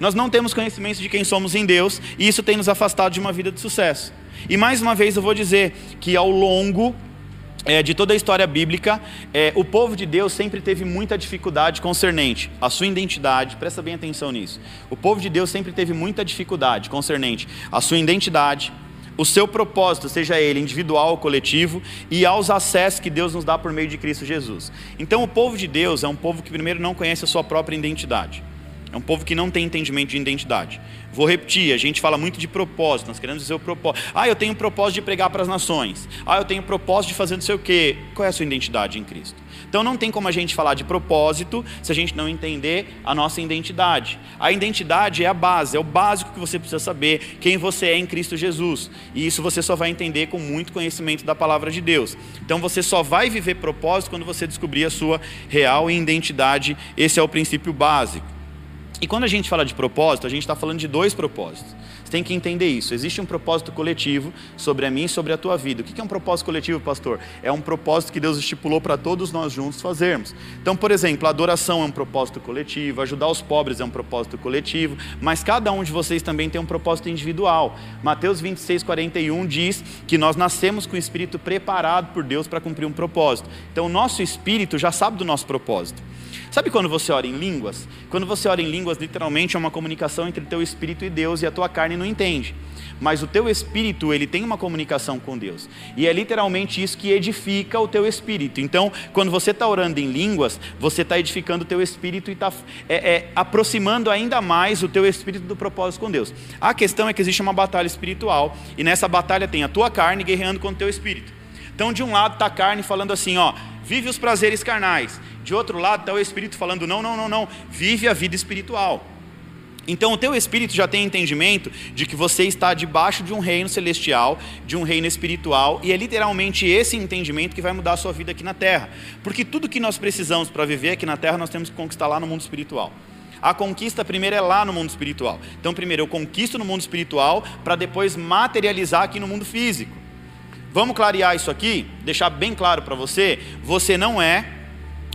Nós não temos conhecimento de quem somos em Deus e isso tem nos afastado de uma vida de sucesso. E mais uma vez eu vou dizer que ao longo é, de toda a história bíblica, é, o povo de Deus sempre teve muita dificuldade concernente à sua identidade, presta bem atenção nisso. O povo de Deus sempre teve muita dificuldade concernente à sua identidade, o seu propósito, seja ele individual ou coletivo, e aos acessos que Deus nos dá por meio de Cristo Jesus. Então, o povo de Deus é um povo que, primeiro, não conhece a sua própria identidade. É um povo que não tem entendimento de identidade. Vou repetir, a gente fala muito de propósito, nós queremos dizer o propósito. Ah, eu tenho o propósito de pregar para as nações. Ah, eu tenho o propósito de fazer não sei o quê. Qual é a sua identidade em Cristo? Então não tem como a gente falar de propósito se a gente não entender a nossa identidade. A identidade é a base, é o básico que você precisa saber quem você é em Cristo Jesus. E isso você só vai entender com muito conhecimento da palavra de Deus. Então você só vai viver propósito quando você descobrir a sua real identidade. Esse é o princípio básico. E quando a gente fala de propósito, a gente está falando de dois propósitos. Você tem que entender isso. Existe um propósito coletivo sobre a mim e sobre a tua vida. O que é um propósito coletivo, pastor? É um propósito que Deus estipulou para todos nós juntos fazermos. Então, por exemplo, a adoração é um propósito coletivo, ajudar os pobres é um propósito coletivo, mas cada um de vocês também tem um propósito individual. Mateus 26, 41 diz que nós nascemos com o espírito preparado por Deus para cumprir um propósito. Então, o nosso espírito já sabe do nosso propósito. Sabe quando você ora em línguas? Quando você ora em línguas, literalmente é uma comunicação entre teu espírito e Deus e a tua carne não entende. Mas o teu espírito, ele tem uma comunicação com Deus. E é literalmente isso que edifica o teu espírito. Então, quando você está orando em línguas, você está edificando o teu espírito e está é, é, aproximando ainda mais o teu espírito do propósito com Deus. A questão é que existe uma batalha espiritual, e nessa batalha tem a tua carne guerreando com o teu espírito. Então, de um lado está a carne falando assim, ó, vive os prazeres carnais. De outro lado está o Espírito falando: não, não, não, não, vive a vida espiritual. Então o teu espírito já tem entendimento de que você está debaixo de um reino celestial, de um reino espiritual, e é literalmente esse entendimento que vai mudar a sua vida aqui na terra. Porque tudo que nós precisamos para viver aqui na terra, nós temos que conquistar lá no mundo espiritual. A conquista primeiro é lá no mundo espiritual. Então, primeiro eu conquisto no mundo espiritual para depois materializar aqui no mundo físico. Vamos clarear isso aqui, deixar bem claro para você: você não é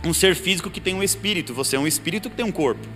um ser físico que tem um espírito, você é um espírito que tem um corpo.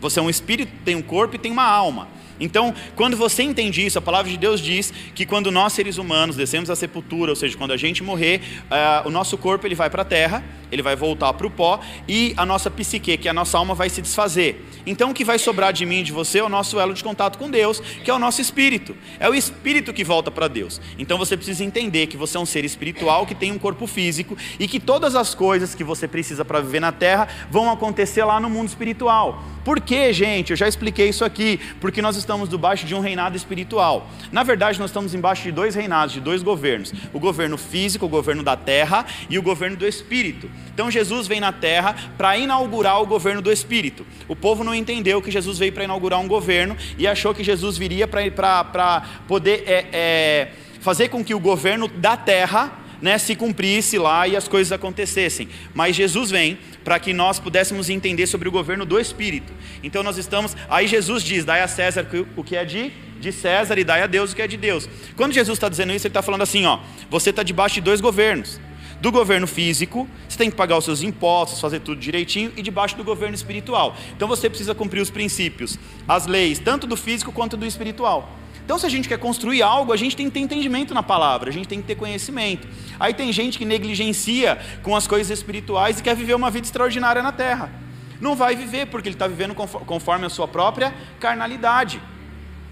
Você é um espírito, tem um corpo e tem uma alma. Então, quando você entende isso, a palavra de Deus diz que quando nós seres humanos descemos à sepultura, ou seja, quando a gente morrer, uh, o nosso corpo ele vai para a terra, ele vai voltar para o pó e a nossa psique, que é a nossa alma, vai se desfazer. Então, o que vai sobrar de mim de você é o nosso elo de contato com Deus, que é o nosso espírito. É o espírito que volta para Deus. Então, você precisa entender que você é um ser espiritual que tem um corpo físico e que todas as coisas que você precisa para viver na terra vão acontecer lá no mundo espiritual. Por quê, gente? Eu já expliquei isso aqui. Porque nós estamos debaixo de um reinado espiritual. Na verdade, nós estamos embaixo de dois reinados, de dois governos: o governo físico, o governo da terra, e o governo do espírito. Então, Jesus vem na terra para inaugurar o governo do espírito. O povo não entendeu que Jesus veio para inaugurar um governo e achou que Jesus viria para poder é, é, fazer com que o governo da terra né, se cumprisse lá e as coisas acontecessem. Mas Jesus vem para que nós pudéssemos entender sobre o governo do Espírito. Então nós estamos. Aí Jesus diz: dai a César o que é de, de César e dai a Deus o que é de Deus. Quando Jesus está dizendo isso, ele está falando assim: ó, você está debaixo de dois governos. Do governo físico, você tem que pagar os seus impostos, fazer tudo direitinho, e debaixo do governo espiritual. Então você precisa cumprir os princípios, as leis, tanto do físico quanto do espiritual. Então, se a gente quer construir algo, a gente tem que ter entendimento na palavra, a gente tem que ter conhecimento. Aí tem gente que negligencia com as coisas espirituais e quer viver uma vida extraordinária na terra. Não vai viver, porque ele está vivendo conforme a sua própria carnalidade.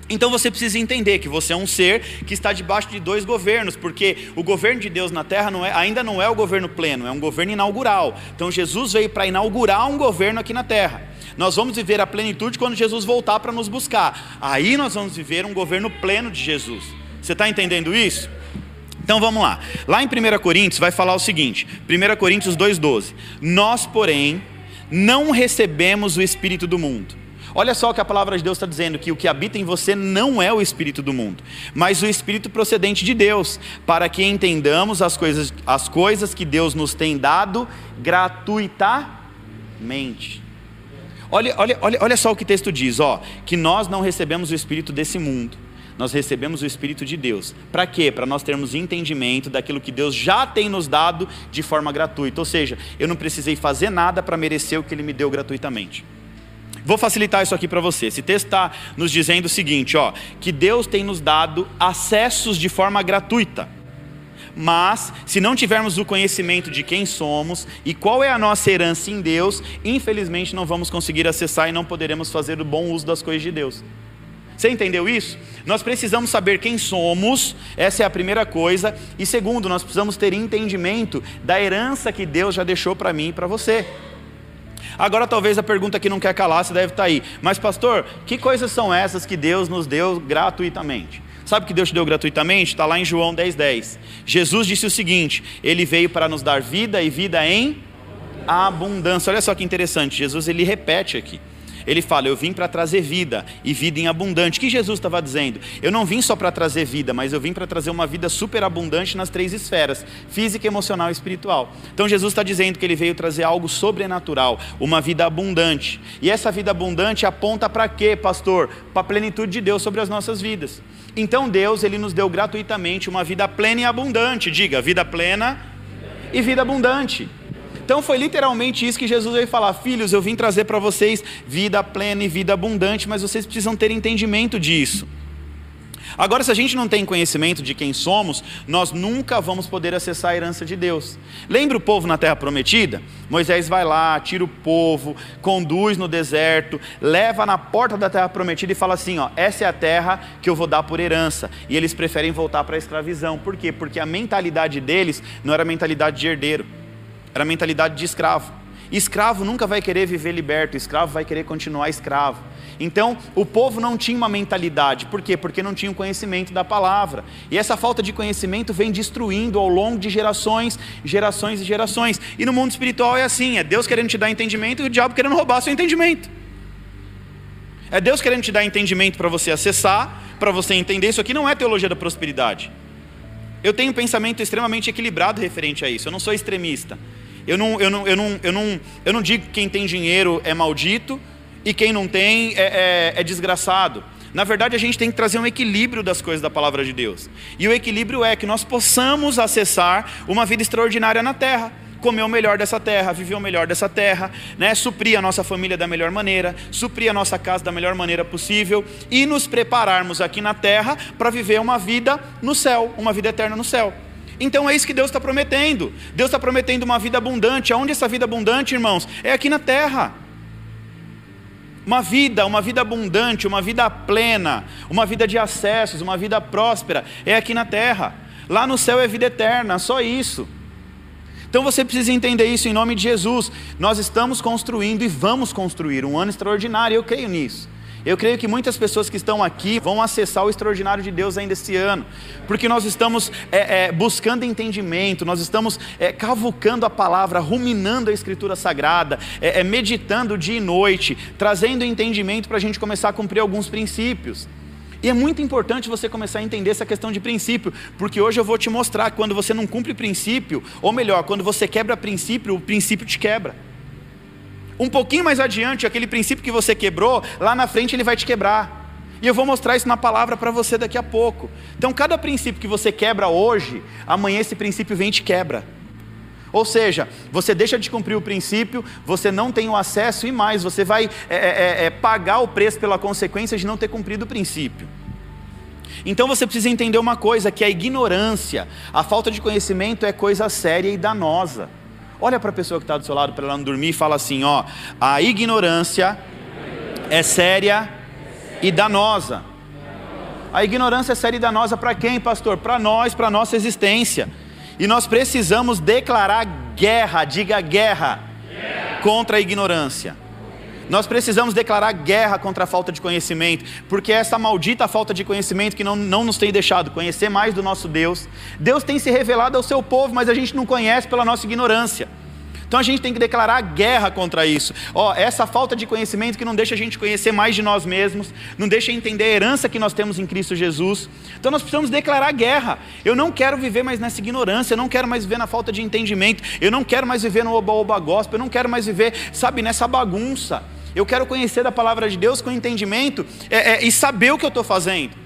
Então você precisa entender que você é um ser que está debaixo de dois governos, porque o governo de Deus na terra não é, ainda não é o governo pleno, é um governo inaugural. Então Jesus veio para inaugurar um governo aqui na terra. Nós vamos viver a plenitude quando Jesus voltar para nos buscar. Aí nós vamos viver um governo pleno de Jesus. Você está entendendo isso? Então vamos lá. Lá em 1 Coríntios vai falar o seguinte: 1 Coríntios 2,12. Nós, porém, não recebemos o Espírito do mundo. Olha só o que a palavra de Deus está dizendo: que o que habita em você não é o Espírito do mundo, mas o Espírito procedente de Deus, para que entendamos as coisas, as coisas que Deus nos tem dado gratuitamente. Olha, olha, olha, olha só o que o texto diz: ó, que nós não recebemos o Espírito desse mundo, nós recebemos o Espírito de Deus. Para quê? Para nós termos entendimento daquilo que Deus já tem nos dado de forma gratuita. Ou seja, eu não precisei fazer nada para merecer o que Ele me deu gratuitamente. Vou facilitar isso aqui para você. Esse texto está nos dizendo o seguinte, ó, que Deus tem nos dado acessos de forma gratuita. Mas, se não tivermos o conhecimento de quem somos e qual é a nossa herança em Deus, infelizmente não vamos conseguir acessar e não poderemos fazer o bom uso das coisas de Deus. Você entendeu isso? Nós precisamos saber quem somos, essa é a primeira coisa. E segundo, nós precisamos ter entendimento da herança que Deus já deixou para mim e para você. Agora, talvez a pergunta que não quer calar, você deve estar tá aí. Mas, pastor, que coisas são essas que Deus nos deu gratuitamente? Sabe que Deus te deu gratuitamente? Está lá em João 10,10. 10. Jesus disse o seguinte: Ele veio para nos dar vida e vida em abundância. Olha só que interessante, Jesus ele repete aqui. Ele fala: Eu vim para trazer vida e vida em abundante. O que Jesus estava dizendo? Eu não vim só para trazer vida, mas eu vim para trazer uma vida superabundante nas três esferas: física, emocional e espiritual. Então Jesus está dizendo que ele veio trazer algo sobrenatural, uma vida abundante. E essa vida abundante aponta para quê, pastor? Para a plenitude de Deus sobre as nossas vidas. Então Deus ele nos deu gratuitamente uma vida plena e abundante. Diga, vida plena e vida abundante. Então foi literalmente isso que Jesus veio falar: Filhos, eu vim trazer para vocês vida plena e vida abundante, mas vocês precisam ter entendimento disso. Agora, se a gente não tem conhecimento de quem somos, nós nunca vamos poder acessar a herança de Deus. Lembra o povo na terra prometida? Moisés vai lá, tira o povo, conduz no deserto, leva na porta da terra prometida e fala assim: ó, essa é a terra que eu vou dar por herança. E eles preferem voltar para a escravidão. Por quê? Porque a mentalidade deles não era mentalidade de herdeiro era a mentalidade de escravo. escravo nunca vai querer viver liberto, escravo vai querer continuar escravo. Então, o povo não tinha uma mentalidade, por quê? Porque não tinha o conhecimento da palavra. E essa falta de conhecimento vem destruindo ao longo de gerações, gerações e gerações. E no mundo espiritual é assim: é Deus querendo te dar entendimento e o diabo querendo roubar seu entendimento. É Deus querendo te dar entendimento para você acessar, para você entender. Isso aqui não é teologia da prosperidade. Eu tenho um pensamento extremamente equilibrado referente a isso. Eu não sou extremista. Eu não, eu não, eu não, eu não, eu não digo que quem tem dinheiro é maldito e quem não tem é, é, é desgraçado. Na verdade, a gente tem que trazer um equilíbrio das coisas da palavra de Deus. E o equilíbrio é que nós possamos acessar uma vida extraordinária na terra comer o melhor dessa terra, viver o melhor dessa terra, né? suprir a nossa família da melhor maneira, suprir a nossa casa da melhor maneira possível e nos prepararmos aqui na terra para viver uma vida no céu, uma vida eterna no céu. Então é isso que Deus está prometendo. Deus está prometendo uma vida abundante. Aonde essa vida abundante, irmãos? É aqui na terra. Uma vida, uma vida abundante, uma vida plena, uma vida de acessos, uma vida próspera, é aqui na terra. Lá no céu é vida eterna, só isso. Então você precisa entender isso em nome de Jesus. Nós estamos construindo e vamos construir um ano extraordinário, eu creio nisso. Eu creio que muitas pessoas que estão aqui vão acessar o extraordinário de Deus ainda esse ano, porque nós estamos é, é, buscando entendimento, nós estamos é, cavucando a palavra, ruminando a Escritura Sagrada, é, é, meditando dia e noite, trazendo entendimento para a gente começar a cumprir alguns princípios. E é muito importante você começar a entender essa questão de princípio, porque hoje eu vou te mostrar que quando você não cumpre princípio, ou melhor, quando você quebra princípio, o princípio te quebra. Um pouquinho mais adiante, aquele princípio que você quebrou, lá na frente ele vai te quebrar. E eu vou mostrar isso na palavra para você daqui a pouco. Então, cada princípio que você quebra hoje, amanhã esse princípio vem e te quebra. Ou seja, você deixa de cumprir o princípio, você não tem o acesso e mais, você vai é, é, é, é pagar o preço pela consequência de não ter cumprido o princípio. Então você precisa entender uma coisa: que a ignorância, a falta de conhecimento é coisa séria e danosa. Olha para a pessoa que está do seu lado para ela não dormir e fala assim: ó, a ignorância é séria e danosa. A ignorância é séria e danosa para quem, pastor? Para nós, para nossa existência. E nós precisamos declarar guerra, diga guerra, guerra. contra a ignorância. Nós precisamos declarar guerra contra a falta de conhecimento, porque é essa maldita falta de conhecimento que não, não nos tem deixado conhecer mais do nosso Deus. Deus tem se revelado ao seu povo, mas a gente não conhece pela nossa ignorância. Então a gente tem que declarar guerra contra isso. Ó, essa falta de conhecimento que não deixa a gente conhecer mais de nós mesmos, não deixa entender a herança que nós temos em Cristo Jesus. Então nós precisamos declarar guerra. Eu não quero viver mais nessa ignorância, eu não quero mais viver na falta de entendimento, eu não quero mais viver no oba-oba gospel, eu não quero mais viver, sabe, nessa bagunça. Eu quero conhecer da palavra de Deus com entendimento é, é, e saber o que eu estou fazendo.